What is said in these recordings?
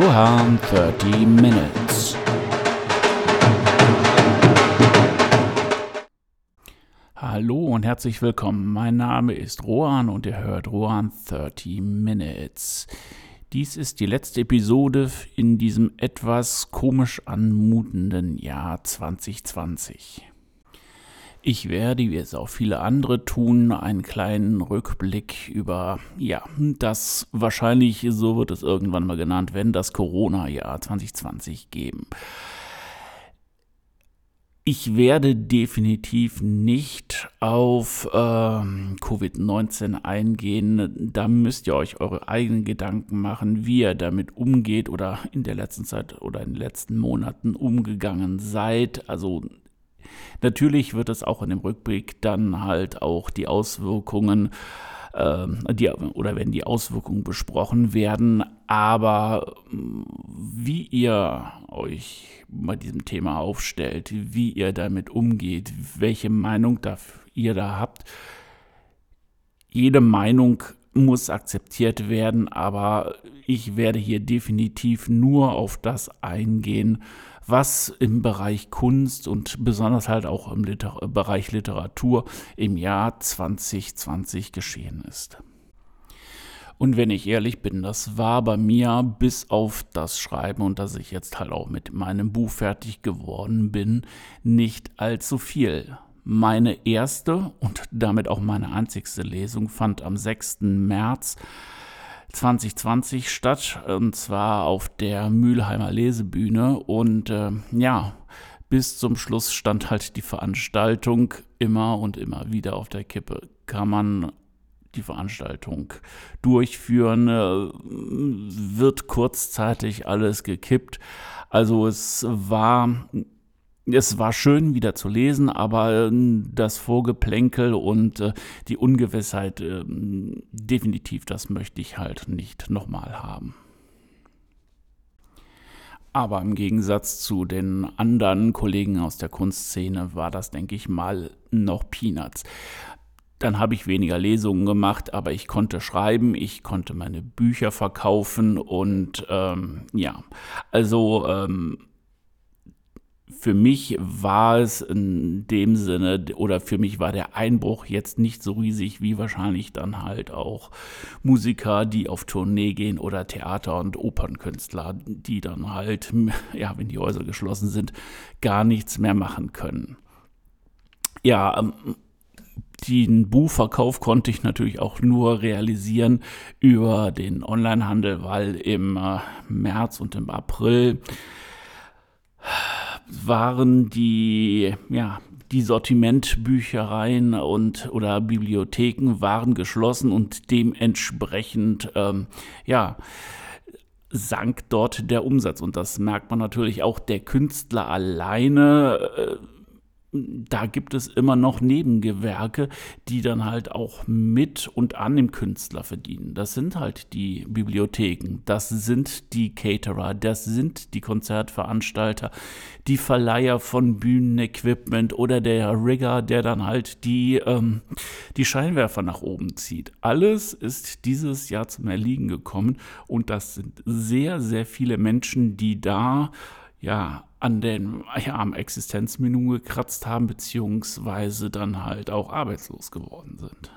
Rohan 30 Minutes. Hallo und herzlich willkommen. Mein Name ist Rohan und ihr hört Rohan 30 Minutes. Dies ist die letzte Episode in diesem etwas komisch anmutenden Jahr 2020. Ich werde, wie es auch viele andere tun, einen kleinen Rückblick über, ja, das wahrscheinlich, so wird es irgendwann mal genannt, wenn das Corona-Jahr 2020 geben. Ich werde definitiv nicht auf äh, Covid-19 eingehen. Da müsst ihr euch eure eigenen Gedanken machen, wie ihr damit umgeht oder in der letzten Zeit oder in den letzten Monaten umgegangen seid. Also Natürlich wird es auch in dem Rückblick dann halt auch die Auswirkungen äh, die, oder wenn die Auswirkungen besprochen werden, aber mm, wie ihr euch bei diesem Thema aufstellt, wie ihr damit umgeht, welche Meinung ihr da habt, jede Meinung muss akzeptiert werden, aber ich werde hier definitiv nur auf das eingehen, was im Bereich Kunst und besonders halt auch im Liter Bereich Literatur im Jahr 2020 geschehen ist. Und wenn ich ehrlich bin, das war bei mir bis auf das Schreiben und dass ich jetzt halt auch mit meinem Buch fertig geworden bin, nicht allzu viel. Meine erste und damit auch meine einzigste Lesung fand am 6. März 2020 statt, und zwar auf der Mülheimer Lesebühne. Und äh, ja, bis zum Schluss stand halt die Veranstaltung immer und immer wieder auf der Kippe. Kann man die Veranstaltung durchführen, äh, wird kurzzeitig alles gekippt. Also es war es war schön wieder zu lesen, aber äh, das Vorgeplänkel und äh, die Ungewissheit, äh, definitiv, das möchte ich halt nicht nochmal haben. Aber im Gegensatz zu den anderen Kollegen aus der Kunstszene war das, denke ich mal, noch Peanuts. Dann habe ich weniger Lesungen gemacht, aber ich konnte schreiben, ich konnte meine Bücher verkaufen und ähm, ja, also ähm, für mich war es in dem Sinne, oder für mich war der Einbruch jetzt nicht so riesig wie wahrscheinlich dann halt auch Musiker, die auf Tournee gehen oder Theater- und Opernkünstler, die dann halt, ja, wenn die Häuser geschlossen sind, gar nichts mehr machen können. Ja, ähm, den Buchverkauf konnte ich natürlich auch nur realisieren über den Onlinehandel, weil im äh, März und im April waren die, ja, die Sortimentbüchereien und oder Bibliotheken waren geschlossen und dementsprechend ähm, ja sank dort der Umsatz. Und das merkt man natürlich auch der Künstler alleine äh, da gibt es immer noch Nebengewerke, die dann halt auch mit und an dem Künstler verdienen. Das sind halt die Bibliotheken, das sind die Caterer, das sind die Konzertveranstalter, die Verleiher von Bühnenequipment oder der Rigger, der dann halt die, ähm, die Scheinwerfer nach oben zieht. Alles ist dieses Jahr zum Erliegen gekommen und das sind sehr, sehr viele Menschen, die da ja, an den, ja, am gekratzt haben, beziehungsweise dann halt auch arbeitslos geworden sind.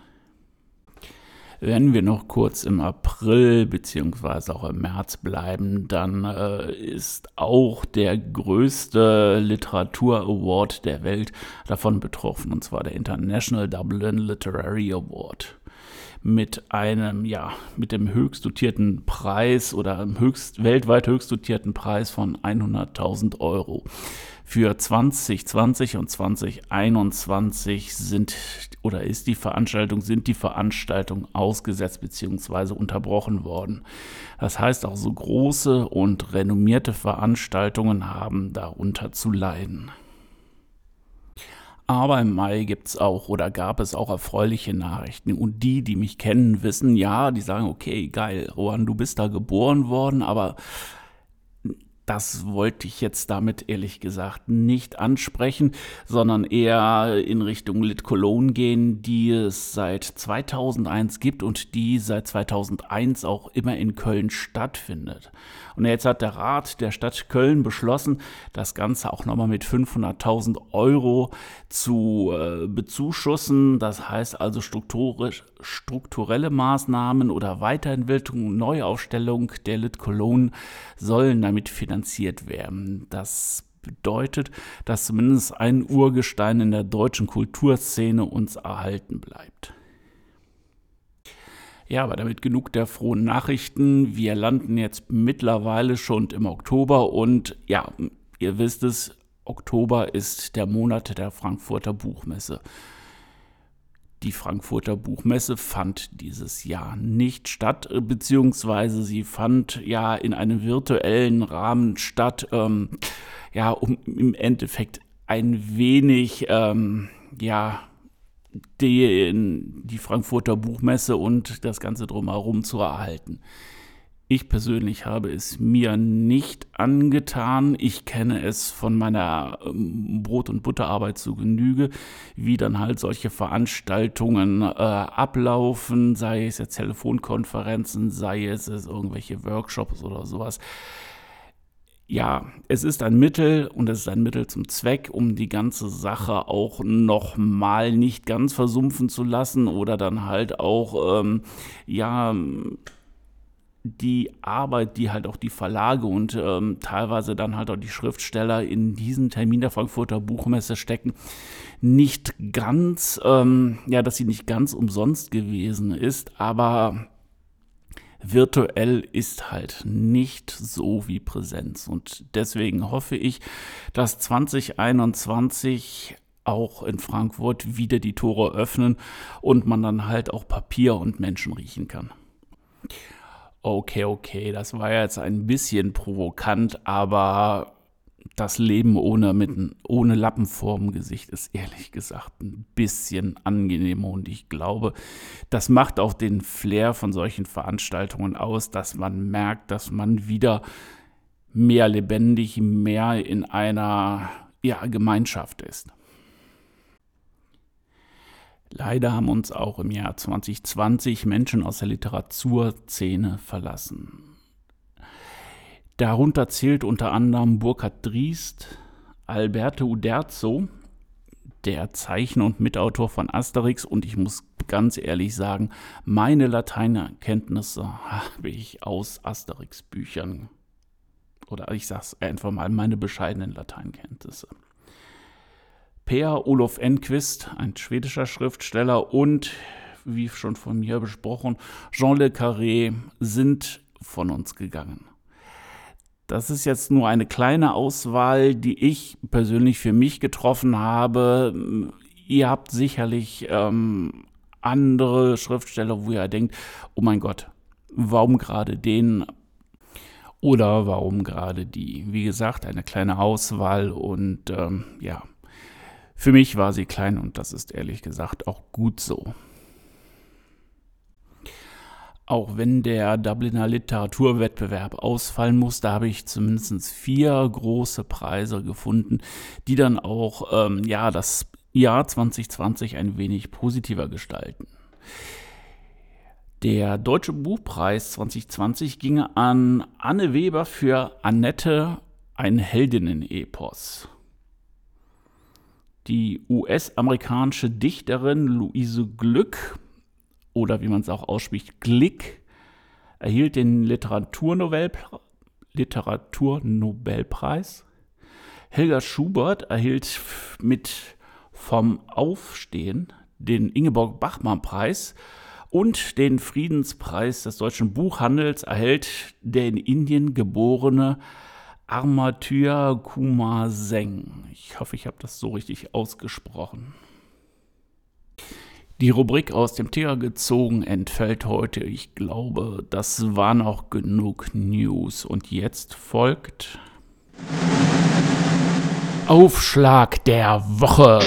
Wenn wir noch kurz im April beziehungsweise auch im März bleiben, dann äh, ist auch der größte Literatur Award der Welt davon betroffen, und zwar der International Dublin Literary Award mit einem, ja, mit dem höchst dotierten Preis oder höchst, weltweit höchst dotierten Preis von 100.000 Euro. Für 2020 und 2021 sind oder ist die Veranstaltung, sind die Veranstaltungen ausgesetzt bzw. unterbrochen worden. Das heißt auch so große und renommierte Veranstaltungen haben darunter zu leiden. Aber im Mai gibt es auch oder gab es auch erfreuliche Nachrichten. Und die, die mich kennen, wissen, ja, die sagen, okay, geil, Rohan, du bist da geboren worden, aber das wollte ich jetzt damit ehrlich gesagt nicht ansprechen, sondern eher in Richtung Lit Cologne gehen, die es seit 2001 gibt und die seit 2001 auch immer in Köln stattfindet. Und jetzt hat der Rat der Stadt Köln beschlossen, das Ganze auch nochmal mit 500.000 Euro zu äh, bezuschussen. Das heißt also strukturelle Maßnahmen oder Weiterentwicklung, Neuaufstellung der Lit Cologne sollen damit finanziert werden. Das bedeutet, dass zumindest ein Urgestein in der deutschen Kulturszene uns erhalten bleibt. Ja, aber damit genug der frohen Nachrichten. Wir landen jetzt mittlerweile schon im Oktober und ja, ihr wisst es, Oktober ist der Monat der Frankfurter Buchmesse. Die Frankfurter Buchmesse fand dieses Jahr nicht statt, beziehungsweise sie fand ja in einem virtuellen Rahmen statt, ähm, ja, um im Endeffekt ein wenig, ähm, ja, die, die Frankfurter Buchmesse und das Ganze drumherum zu erhalten. Ich persönlich habe es mir nicht angetan. Ich kenne es von meiner ähm, Brot- und Butterarbeit zu Genüge, wie dann halt solche Veranstaltungen äh, ablaufen, sei es jetzt Telefonkonferenzen, sei es, es irgendwelche Workshops oder sowas ja, es ist ein Mittel und es ist ein Mittel zum Zweck, um die ganze Sache auch nochmal nicht ganz versumpfen zu lassen oder dann halt auch, ähm, ja, die Arbeit, die halt auch die Verlage und ähm, teilweise dann halt auch die Schriftsteller in diesen Termin der Frankfurter Buchmesse stecken, nicht ganz, ähm, ja, dass sie nicht ganz umsonst gewesen ist, aber virtuell ist halt nicht so wie Präsenz. Und deswegen hoffe ich, dass 2021 auch in Frankfurt wieder die Tore öffnen und man dann halt auch Papier und Menschen riechen kann. Okay, okay, das war jetzt ein bisschen provokant, aber das Leben ohne, mit, ohne Lappen vorm Gesicht ist ehrlich gesagt ein bisschen angenehmer und ich glaube, das macht auch den Flair von solchen Veranstaltungen aus, dass man merkt, dass man wieder mehr lebendig, mehr in einer ja, Gemeinschaft ist. Leider haben uns auch im Jahr 2020 Menschen aus der Literaturszene verlassen. Darunter zählt unter anderem Burkhard Driest, Alberto Uderzo, der Zeichner und Mitautor von Asterix. Und ich muss ganz ehrlich sagen, meine Lateinkenntnisse habe ich aus Asterix-Büchern. Oder ich sage es einfach mal, meine bescheidenen Lateinkenntnisse. Per Olof Enquist, ein schwedischer Schriftsteller, und wie schon von mir besprochen, Jean Le Carré sind von uns gegangen. Das ist jetzt nur eine kleine Auswahl, die ich persönlich für mich getroffen habe. Ihr habt sicherlich ähm, andere Schriftsteller, wo ihr denkt, oh mein Gott, warum gerade den oder warum gerade die? Wie gesagt, eine kleine Auswahl und ähm, ja, für mich war sie klein und das ist ehrlich gesagt auch gut so. Auch wenn der Dubliner Literaturwettbewerb ausfallen musste, habe ich zumindest vier große Preise gefunden, die dann auch ähm, ja, das Jahr 2020 ein wenig positiver gestalten. Der Deutsche Buchpreis 2020 ging an Anne Weber für Annette, ein Heldinnen-Epos. Die US-amerikanische Dichterin Luise Glück oder wie man es auch ausspricht, Glick, erhielt den Literaturnobelpreis. Helga Schubert erhielt mit Vom Aufstehen den Ingeborg Bachmann-Preis und den Friedenspreis des deutschen Buchhandels erhält der in Indien geborene Armatyr Kumar Seng. Ich hoffe, ich habe das so richtig ausgesprochen. Die Rubrik aus dem Tier gezogen entfällt heute. Ich glaube, das waren auch genug News. Und jetzt folgt Aufschlag der Woche.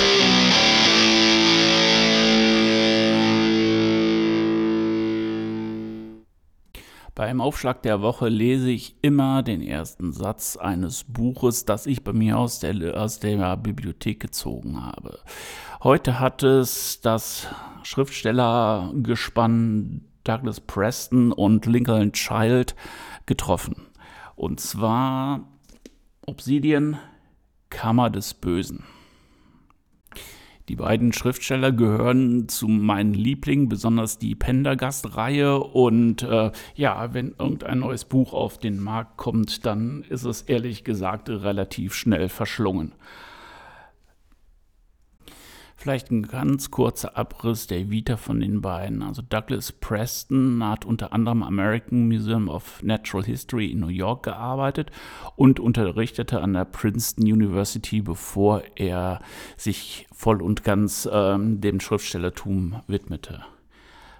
Beim Aufschlag der Woche lese ich immer den ersten Satz eines Buches, das ich bei mir aus der, aus der Bibliothek gezogen habe. Heute hat es das Schriftstellergespann Douglas Preston und Lincoln Child getroffen. Und zwar Obsidian, Kammer des Bösen. Die beiden Schriftsteller gehören zu meinen Lieblingen, besonders die Pendergast-Reihe. Und äh, ja, wenn irgendein neues Buch auf den Markt kommt, dann ist es ehrlich gesagt relativ schnell verschlungen. Vielleicht ein ganz kurzer Abriss der Vita von den beiden. Also Douglas Preston hat unter anderem am American Museum of Natural History in New York gearbeitet und unterrichtete an der Princeton University, bevor er sich voll und ganz ähm, dem Schriftstellertum widmete.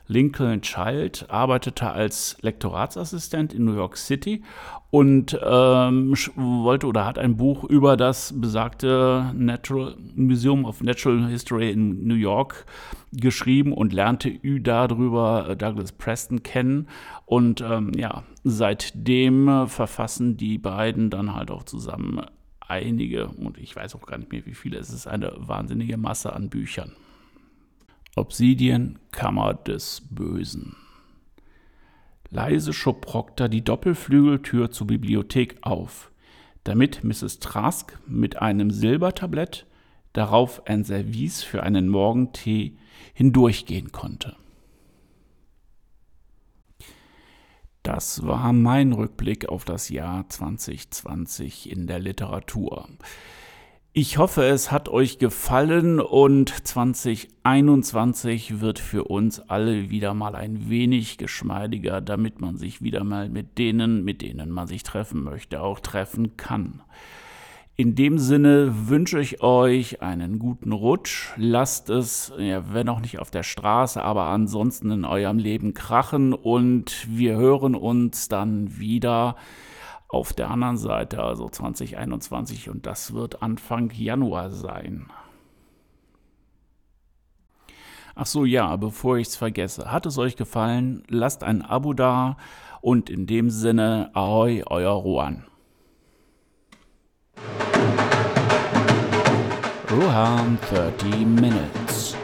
Lincoln Child arbeitete als Lektoratsassistent in New York City und ähm, wollte oder hat ein Buch über das besagte Natural Museum of Natural History in New York geschrieben und lernte darüber äh, Douglas Preston kennen. Und ähm, ja, seitdem verfassen die beiden dann halt auch zusammen einige, und ich weiß auch gar nicht mehr wie viele, es ist eine wahnsinnige Masse an Büchern. Obsidian Kammer des Bösen. Leise schob Proctor die Doppelflügeltür zur Bibliothek auf, damit Mrs. Trask mit einem Silbertablett, darauf ein Service für einen Morgentee, hindurchgehen konnte. Das war mein Rückblick auf das Jahr 2020 in der Literatur. Ich hoffe, es hat euch gefallen und 2021 wird für uns alle wieder mal ein wenig geschmeidiger, damit man sich wieder mal mit denen, mit denen man sich treffen möchte, auch treffen kann. In dem Sinne wünsche ich euch einen guten Rutsch. Lasst es, ja, wenn auch nicht auf der Straße, aber ansonsten in eurem Leben krachen und wir hören uns dann wieder auf der anderen Seite, also 2021, und das wird Anfang Januar sein. Ach so, ja, bevor ich es vergesse, hat es euch gefallen? Lasst ein Abo da und in dem Sinne, ahoi, euer Rohan. Rohan 30 Minutes.